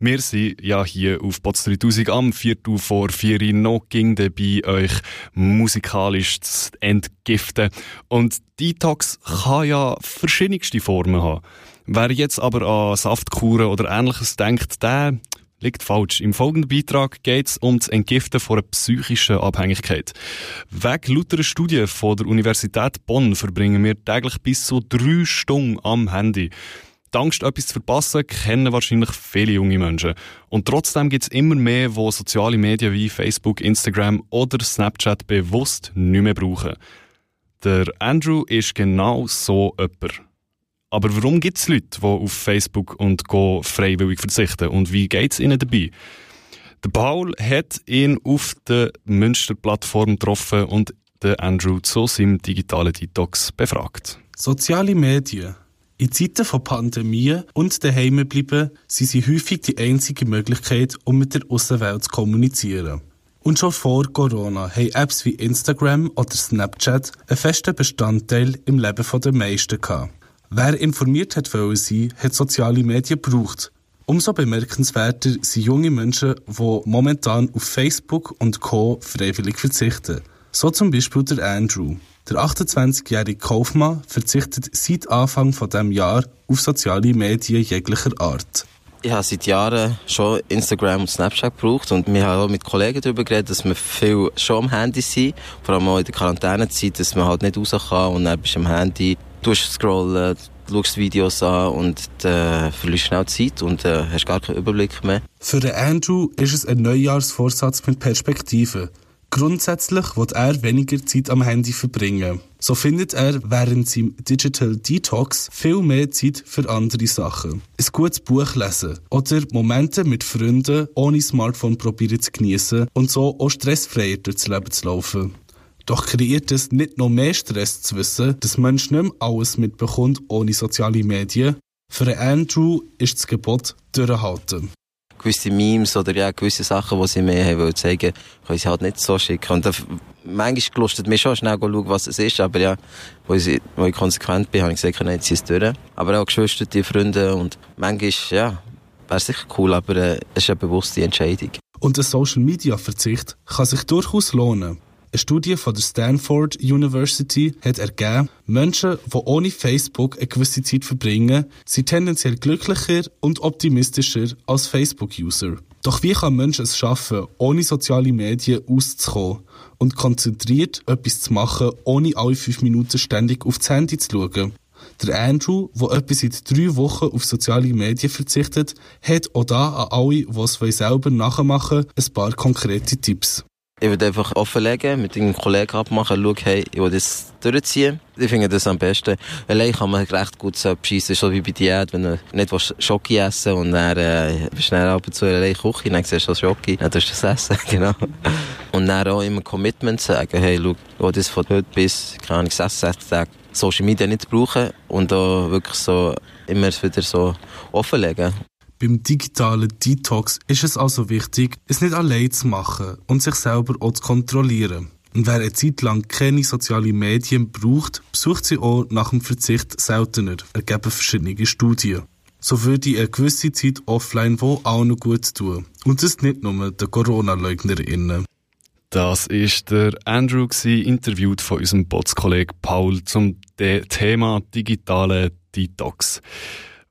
Wir sind ja hier auf Bots 3000 am Viertel vor vier noch ging dabei, euch musikalisch zu entgiften. Und Detox kann ja verschiedenste Formen haben. Wer jetzt aber an Saftkuren oder ähnliches denkt, der liegt falsch. Im folgenden Beitrag geht es um das Entgiften von einer psychischen Abhängigkeit. Wegen lauter Studien von der Universität Bonn verbringen wir täglich bis zu drei Stunden am Handy. Die Angst, etwas zu verpassen, kennen wahrscheinlich viele junge Menschen. Und trotzdem gibt es immer mehr, wo soziale Medien wie Facebook, Instagram oder Snapchat bewusst nicht mehr brauchen. Der Andrew ist genau so jemand. Aber warum gibt es Leute, die auf Facebook und Go freiwillig verzichten? Und wie geht es ihnen dabei? Der Paul hat ihn auf der Münster-Plattform getroffen und den Andrew zu seinem digitalen Detox befragt. Soziale Medien in Zeiten von Pandemie und daheim bleiben, sind sie häufig die einzige Möglichkeit, um mit der Außenwelt zu kommunizieren. Und schon vor Corona haben Apps wie Instagram oder Snapchat einen festen Bestandteil im Leben der meisten gehabt. Wer informiert hat sein, hat soziale Medien gebraucht. Umso bemerkenswerter sind junge Menschen, die momentan auf Facebook und Co. freiwillig verzichten. So zum Beispiel der Andrew. Der 28-jährige Kaufmann verzichtet seit Anfang von dem Jahr auf soziale Medien jeglicher Art. Ich habe seit Jahren schon Instagram und Snapchat gebraucht und wir haben auch mit Kollegen darüber geredet, dass wir viel schon am Handy sind, vor allem auch in der Quarantänezeit, dass man halt nicht raus kann und dann bist du am Handy, durchscrollen, schaust Videos an und äh, verlierst schnell Zeit und äh, hast gar keinen Überblick mehr. Für den Andrew ist es ein Neujahrsvorsatz mit Perspektive. Grundsätzlich wird er weniger Zeit am Handy verbringen. So findet er während seinem Digital Detox viel mehr Zeit für andere Sachen. Ein gutes Buch lesen oder Momente mit Freunden ohne Smartphone probieren zu genießen und so auch stressfreier durchs Leben zu laufen. Doch kreiert es nicht noch mehr Stress zu wissen, dass Mensch nicht mehr alles mitbekommt ohne soziale Medien. Für Andrew ist das Gebot durchhalten gewisse Memes oder ja, gewisse Sachen, die sie mir haben wollen zeigen, können sie halt nicht so schicken. Und manchmal gelustet mir schon schnell schauen, was es ist, aber ja, wo ich, wo ich konsequent bin, habe ich gesagt, nein, zieh es durch. Aber auch Geschwister, die Freunde und manchmal, ja, wäre sicher cool, aber äh, es ist eine bewusste Entscheidung. Und der Social Media Verzicht kann sich durchaus lohnen. Eine Studie von der Stanford University hat ergeben, Menschen, die ohne Facebook eine gewisse Zeit verbringen, sind tendenziell glücklicher und optimistischer als Facebook-User. Doch wie kann Menschen es schaffen, ohne soziale Medien auszukommen und konzentriert etwas zu machen, ohne alle fünf Minuten ständig aufs Handy zu schauen? Der Andrew, der etwa seit drei Wochen auf soziale Medien verzichtet, hat auch da an alle, die es selber nachmachen wollen, ein paar konkrete Tipps. Ich würde einfach offenlegen, mit einem Kollegen abmachen, schauen, hey, ich will das durchziehen. Ich finde das am besten. Allein kann man recht gut so abschiessen, so wie bei Diät, wenn du nicht Schoki essen und dann äh, bist du dann ab und zu allein Küche, dann siehst du das Schoki, dann tust du das essen, genau. Und dann auch immer Commitment sagen, hey, schau, ich will das von heute bis, keine Ahnung, sechs, sechs Tage Social Media nicht brauchen und da wirklich so immer wieder so offenlegen. Beim digitalen Detox ist es also wichtig, es nicht allein zu machen und sich selber auch zu kontrollieren. Und wer eine Zeit lang keine sozialen Medien braucht, besucht sie auch nach dem Verzicht seltener, ergeben verschiedene Studien. So würde eine gewisse Zeit offline wo auch noch gut tun. Und das nicht nur den Corona-LeugnerInnen. Das ist der Andrew, interviewt von unserem Botskollegen Paul zum Thema digitale Detox.